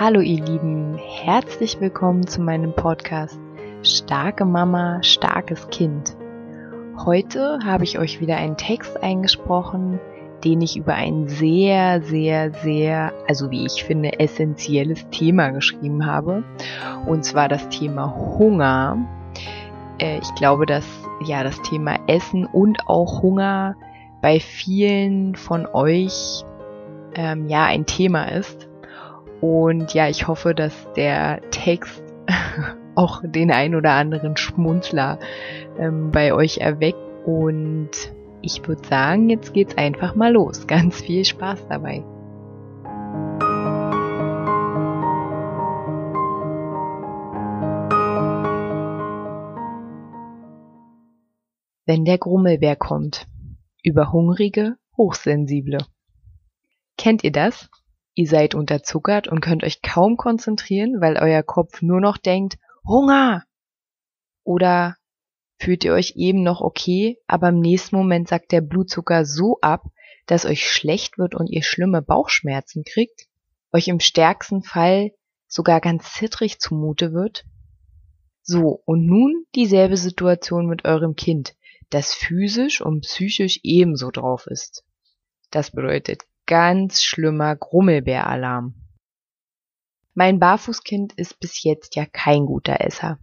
Hallo ihr Lieben, herzlich willkommen zu meinem Podcast Starke Mama, starkes Kind. Heute habe ich euch wieder einen Text eingesprochen, den ich über ein sehr, sehr, sehr, also wie ich finde, essentielles Thema geschrieben habe. Und zwar das Thema Hunger. Äh, ich glaube, dass ja das Thema Essen und auch Hunger bei vielen von euch ähm, ja ein Thema ist. Und ja, ich hoffe, dass der Text auch den ein oder anderen Schmunzler ähm, bei euch erweckt. Und ich würde sagen, jetzt geht's einfach mal los. Ganz viel Spaß dabei. Wenn der Grummelbär kommt. Über hungrige, hochsensible. Kennt ihr das? Ihr seid unterzuckert und könnt euch kaum konzentrieren, weil euer Kopf nur noch denkt, Hunger! Oder fühlt ihr euch eben noch okay, aber im nächsten Moment sackt der Blutzucker so ab, dass euch schlecht wird und ihr schlimme Bauchschmerzen kriegt? Euch im stärksten Fall sogar ganz zittrig zumute wird? So, und nun dieselbe Situation mit eurem Kind, das physisch und psychisch ebenso drauf ist. Das bedeutet ganz schlimmer Grummelbäralarm. Mein Barfußkind ist bis jetzt ja kein guter Esser.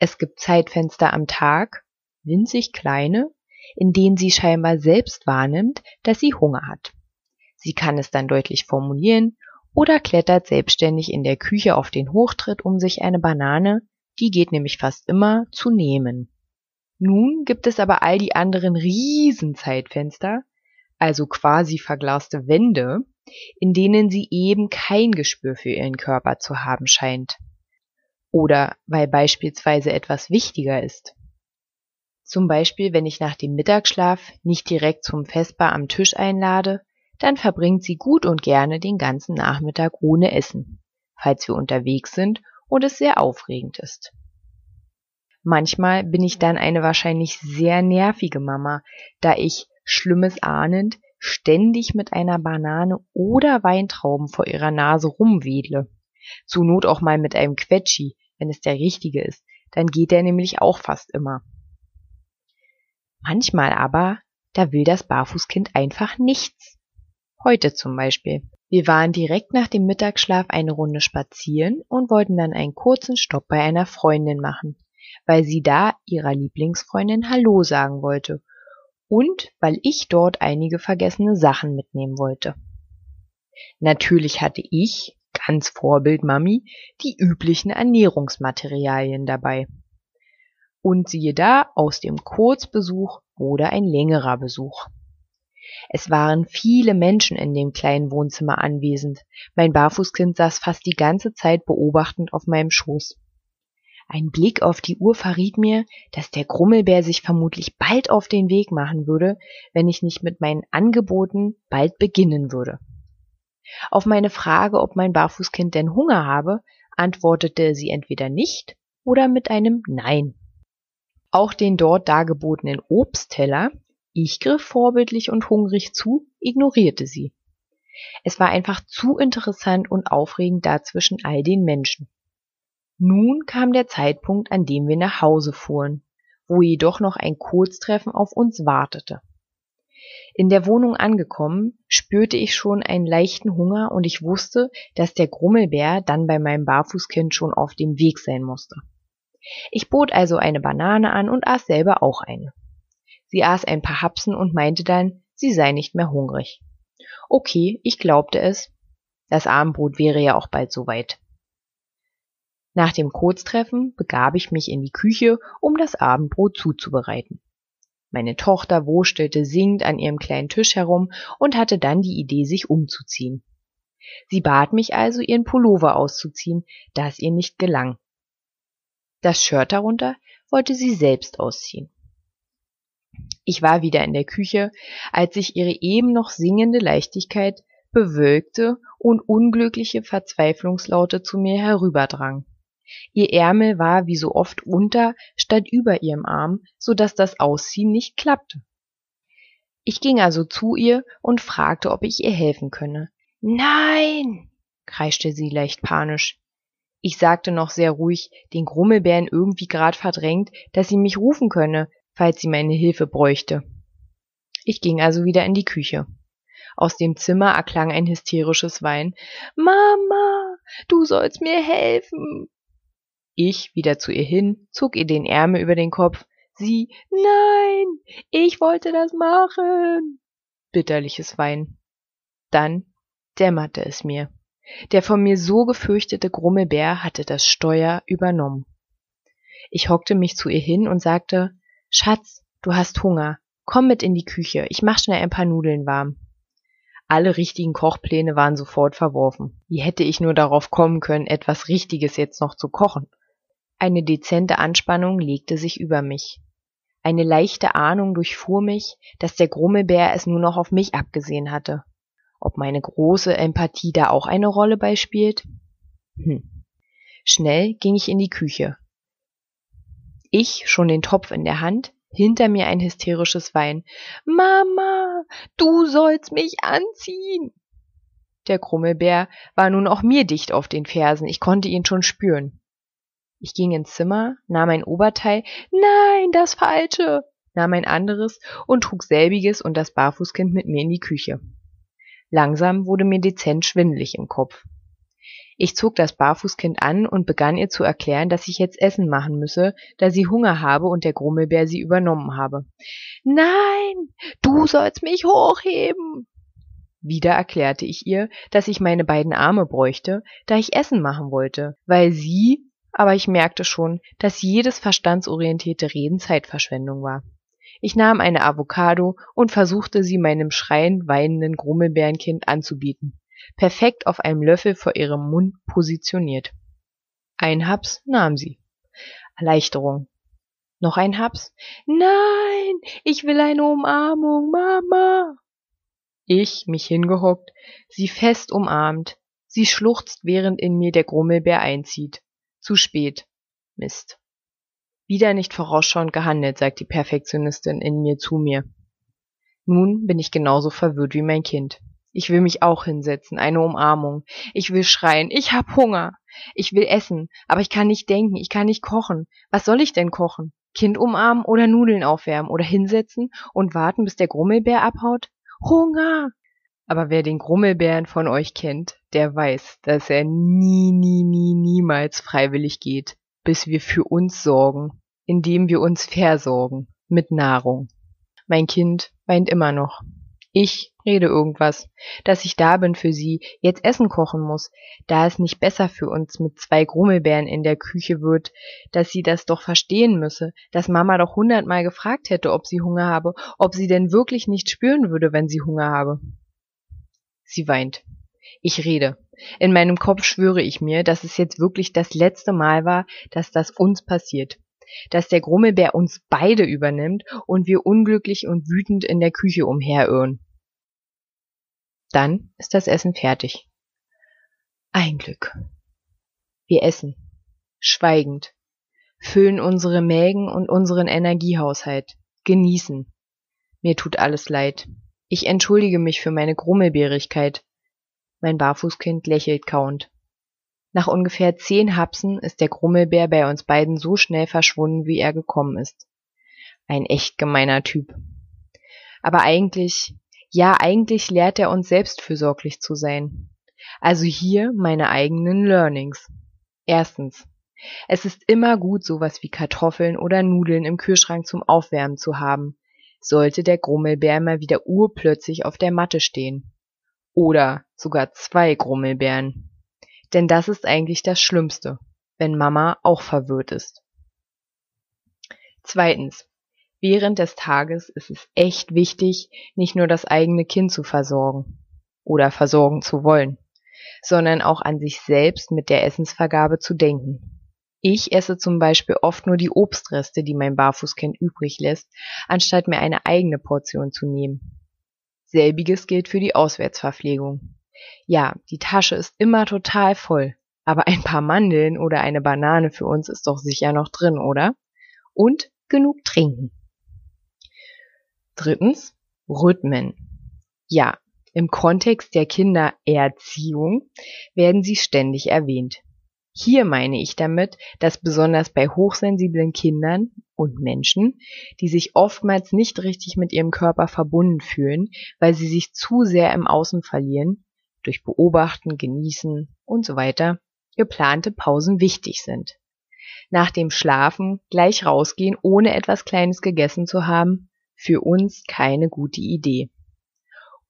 Es gibt Zeitfenster am Tag, winzig kleine, in denen sie scheinbar selbst wahrnimmt, dass sie Hunger hat. Sie kann es dann deutlich formulieren oder klettert selbstständig in der Küche auf den Hochtritt, um sich eine Banane, die geht nämlich fast immer, zu nehmen. Nun gibt es aber all die anderen Riesenzeitfenster, also quasi verglaste Wände, in denen sie eben kein Gespür für ihren Körper zu haben scheint. Oder weil beispielsweise etwas wichtiger ist. Zum Beispiel, wenn ich nach dem Mittagsschlaf nicht direkt zum Vesper am Tisch einlade, dann verbringt sie gut und gerne den ganzen Nachmittag ohne Essen, falls wir unterwegs sind und es sehr aufregend ist. Manchmal bin ich dann eine wahrscheinlich sehr nervige Mama, da ich Schlimmes ahnend, ständig mit einer Banane oder Weintrauben vor ihrer Nase rumwedle. Zur Not auch mal mit einem Quetschi, wenn es der richtige ist, dann geht der nämlich auch fast immer. Manchmal aber, da will das Barfußkind einfach nichts. Heute zum Beispiel. Wir waren direkt nach dem Mittagsschlaf eine Runde spazieren und wollten dann einen kurzen Stopp bei einer Freundin machen, weil sie da ihrer Lieblingsfreundin Hallo sagen wollte und weil ich dort einige vergessene Sachen mitnehmen wollte. Natürlich hatte ich, ganz Vorbild Mami, die üblichen Ernährungsmaterialien dabei. Und siehe da, aus dem Kurzbesuch wurde ein längerer Besuch. Es waren viele Menschen in dem kleinen Wohnzimmer anwesend. Mein Barfußkind saß fast die ganze Zeit beobachtend auf meinem Schoß. Ein Blick auf die Uhr verriet mir, dass der Grummelbär sich vermutlich bald auf den Weg machen würde, wenn ich nicht mit meinen Angeboten bald beginnen würde. Auf meine Frage, ob mein Barfußkind denn Hunger habe, antwortete sie entweder nicht oder mit einem Nein. Auch den dort dargebotenen Obstteller, ich griff vorbildlich und hungrig zu, ignorierte sie. Es war einfach zu interessant und aufregend da zwischen all den Menschen. Nun kam der Zeitpunkt, an dem wir nach Hause fuhren, wo jedoch noch ein Kurztreffen auf uns wartete. In der Wohnung angekommen, spürte ich schon einen leichten Hunger und ich wusste, dass der Grummelbär dann bei meinem Barfußkind schon auf dem Weg sein musste. Ich bot also eine Banane an und aß selber auch eine. Sie aß ein paar Hapsen und meinte dann, sie sei nicht mehr hungrig. Okay, ich glaubte es. Das Abendbrot wäre ja auch bald soweit. Nach dem Kurztreffen begab ich mich in die Küche, um das Abendbrot zuzubereiten. Meine Tochter wurstelte singend an ihrem kleinen Tisch herum und hatte dann die Idee, sich umzuziehen. Sie bat mich also, ihren Pullover auszuziehen, da es ihr nicht gelang. Das Shirt darunter wollte sie selbst ausziehen. Ich war wieder in der Küche, als sich ihre eben noch singende Leichtigkeit bewölkte und unglückliche Verzweiflungslaute zu mir herüberdrang. Ihr Ärmel war wie so oft unter statt über ihrem Arm, so dass das Ausziehen nicht klappte. Ich ging also zu ihr und fragte, ob ich ihr helfen könne. Nein, kreischte sie leicht panisch. Ich sagte noch sehr ruhig, den Grummelbären irgendwie grad verdrängt, dass sie mich rufen könne, falls sie meine Hilfe bräuchte. Ich ging also wieder in die Küche. Aus dem Zimmer erklang ein hysterisches Wein. Mama, du sollst mir helfen. Ich wieder zu ihr hin, zog ihr den Ärmel über den Kopf. Sie, nein, ich wollte das machen. Bitterliches Wein. Dann dämmerte es mir. Der von mir so gefürchtete Grummelbär hatte das Steuer übernommen. Ich hockte mich zu ihr hin und sagte, Schatz, du hast Hunger. Komm mit in die Küche, ich mach schnell ein paar Nudeln warm. Alle richtigen Kochpläne waren sofort verworfen. Wie hätte ich nur darauf kommen können, etwas Richtiges jetzt noch zu kochen? Eine dezente Anspannung legte sich über mich. Eine leichte Ahnung durchfuhr mich, dass der Grummelbär es nur noch auf mich abgesehen hatte. Ob meine große Empathie da auch eine Rolle beispielt? Hm. Schnell ging ich in die Küche. Ich schon den Topf in der Hand, hinter mir ein hysterisches Wein. Mama, du sollst mich anziehen. Der Krummelbär war nun auch mir dicht auf den Fersen, ich konnte ihn schon spüren. Ich ging ins Zimmer, nahm ein Oberteil, nein, das falsche, nahm ein anderes und trug selbiges und das Barfußkind mit mir in die Küche. Langsam wurde mir dezent schwindelig im Kopf. Ich zog das Barfußkind an und begann ihr zu erklären, dass ich jetzt Essen machen müsse, da sie Hunger habe und der Grummelbär sie übernommen habe. Nein, du sollst mich hochheben. Wieder erklärte ich ihr, dass ich meine beiden Arme bräuchte, da ich Essen machen wollte, weil sie, aber ich merkte schon, dass jedes verstandsorientierte Reden Zeitverschwendung war. Ich nahm eine Avocado und versuchte sie meinem schreiend weinenden Grummelbärenkind anzubieten, perfekt auf einem Löffel vor ihrem Mund positioniert. Ein Haps nahm sie. Erleichterung. Noch ein Haps? Nein, ich will eine Umarmung, Mama. Ich, mich hingehockt, sie fest umarmt. Sie schluchzt, während in mir der Grummelbär einzieht. Zu spät. Mist. Wieder nicht vorausschauend gehandelt, sagt die Perfektionistin in mir zu mir. Nun bin ich genauso verwirrt wie mein Kind. Ich will mich auch hinsetzen, eine Umarmung. Ich will schreien, ich hab Hunger. Ich will essen, aber ich kann nicht denken, ich kann nicht kochen. Was soll ich denn kochen? Kind umarmen oder Nudeln aufwärmen oder hinsetzen und warten, bis der Grummelbär abhaut? Hunger! Aber wer den Grummelbären von euch kennt, der weiß, dass er nie, nie, nie, niemals freiwillig geht, bis wir für uns sorgen indem wir uns versorgen mit Nahrung. Mein Kind weint immer noch. Ich rede irgendwas, dass ich da bin für sie, jetzt Essen kochen muss, da es nicht besser für uns mit zwei Grummelbären in der Küche wird, dass sie das doch verstehen müsse, dass Mama doch hundertmal gefragt hätte, ob sie Hunger habe, ob sie denn wirklich nicht spüren würde, wenn sie Hunger habe. Sie weint. Ich rede. In meinem Kopf schwöre ich mir, dass es jetzt wirklich das letzte Mal war, dass das uns passiert dass der Grummelbär uns beide übernimmt und wir unglücklich und wütend in der Küche umherirren. Dann ist das Essen fertig. Ein Glück. Wir essen, schweigend, füllen unsere Mägen und unseren Energiehaushalt, genießen. Mir tut alles leid. Ich entschuldige mich für meine Grummelbärigkeit. Mein Barfußkind lächelt kauend. Nach ungefähr zehn Hapsen ist der Grummelbär bei uns beiden so schnell verschwunden, wie er gekommen ist. Ein echt gemeiner Typ. Aber eigentlich, ja, eigentlich lehrt er uns selbstfürsorglich zu sein. Also hier meine eigenen Learnings. Erstens. Es ist immer gut, sowas wie Kartoffeln oder Nudeln im Kühlschrank zum Aufwärmen zu haben. Sollte der Grummelbär mal wieder urplötzlich auf der Matte stehen. Oder sogar zwei Grummelbären. Denn das ist eigentlich das Schlimmste, wenn Mama auch verwirrt ist. Zweitens. Während des Tages ist es echt wichtig, nicht nur das eigene Kind zu versorgen oder versorgen zu wollen, sondern auch an sich selbst mit der Essensvergabe zu denken. Ich esse zum Beispiel oft nur die Obstreste, die mein Barfußkind übrig lässt, anstatt mir eine eigene Portion zu nehmen. Selbiges gilt für die Auswärtsverpflegung. Ja, die Tasche ist immer total voll, aber ein paar Mandeln oder eine Banane für uns ist doch sicher noch drin, oder? Und genug trinken. Drittens, Rhythmen. Ja, Im Kontext der Kindererziehung werden sie ständig erwähnt. Hier meine ich damit, dass besonders bei hochsensiblen Kindern und Menschen, die sich oftmals nicht richtig mit ihrem Körper verbunden fühlen, weil sie sich zu sehr im Außen verlieren, durch Beobachten, Genießen und so weiter, geplante Pausen wichtig sind. Nach dem Schlafen gleich rausgehen, ohne etwas Kleines gegessen zu haben, für uns keine gute Idee.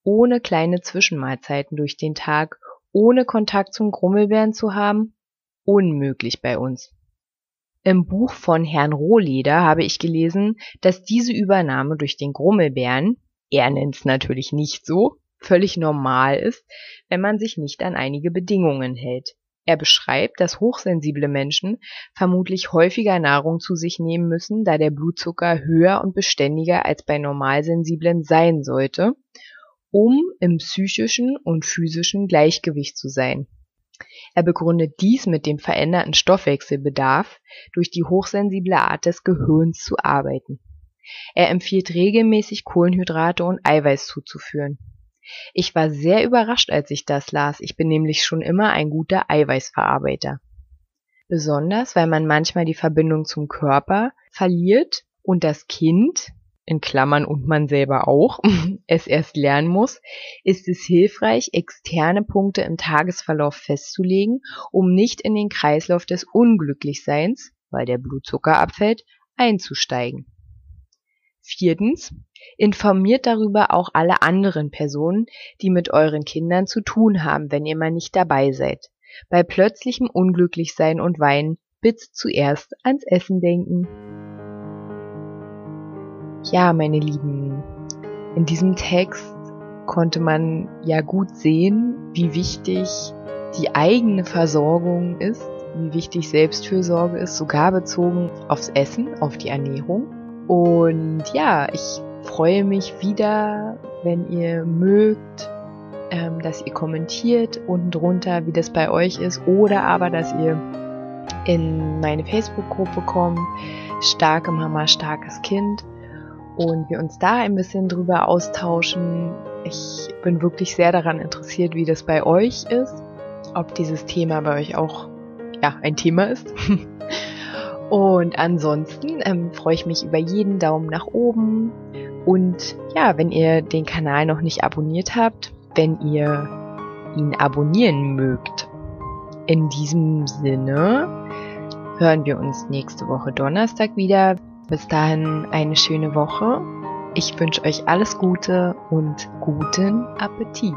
Ohne kleine Zwischenmahlzeiten durch den Tag, ohne Kontakt zum Grummelbären zu haben, unmöglich bei uns. Im Buch von Herrn Rohleder habe ich gelesen, dass diese Übernahme durch den Grummelbären, er nennt es natürlich nicht so, völlig normal ist, wenn man sich nicht an einige Bedingungen hält. Er beschreibt, dass hochsensible Menschen vermutlich häufiger Nahrung zu sich nehmen müssen, da der Blutzucker höher und beständiger als bei Normalsensiblen sein sollte, um im psychischen und physischen Gleichgewicht zu sein. Er begründet dies mit dem veränderten Stoffwechselbedarf, durch die hochsensible Art des Gehirns zu arbeiten. Er empfiehlt regelmäßig Kohlenhydrate und Eiweiß zuzuführen. Ich war sehr überrascht, als ich das las. Ich bin nämlich schon immer ein guter Eiweißverarbeiter. Besonders, weil man manchmal die Verbindung zum Körper verliert und das Kind, in Klammern und man selber auch, es erst lernen muss, ist es hilfreich, externe Punkte im Tagesverlauf festzulegen, um nicht in den Kreislauf des Unglücklichseins, weil der Blutzucker abfällt, einzusteigen. Viertens, informiert darüber auch alle anderen Personen, die mit euren Kindern zu tun haben, wenn ihr mal nicht dabei seid. Bei plötzlichem Unglücklichsein und Weinen bitte zuerst ans Essen denken. Ja, meine Lieben, in diesem Text konnte man ja gut sehen, wie wichtig die eigene Versorgung ist, wie wichtig Selbstfürsorge ist, sogar bezogen aufs Essen, auf die Ernährung. Und ja, ich freue mich wieder, wenn ihr mögt, ähm, dass ihr kommentiert unten drunter, wie das bei euch ist, oder aber, dass ihr in meine Facebook-Gruppe kommt, starke Mama, starkes Kind, und wir uns da ein bisschen drüber austauschen. Ich bin wirklich sehr daran interessiert, wie das bei euch ist, ob dieses Thema bei euch auch ja ein Thema ist. Und ansonsten ähm, freue ich mich über jeden Daumen nach oben. Und ja, wenn ihr den Kanal noch nicht abonniert habt, wenn ihr ihn abonnieren mögt. In diesem Sinne hören wir uns nächste Woche Donnerstag wieder. Bis dahin eine schöne Woche. Ich wünsche euch alles Gute und guten Appetit.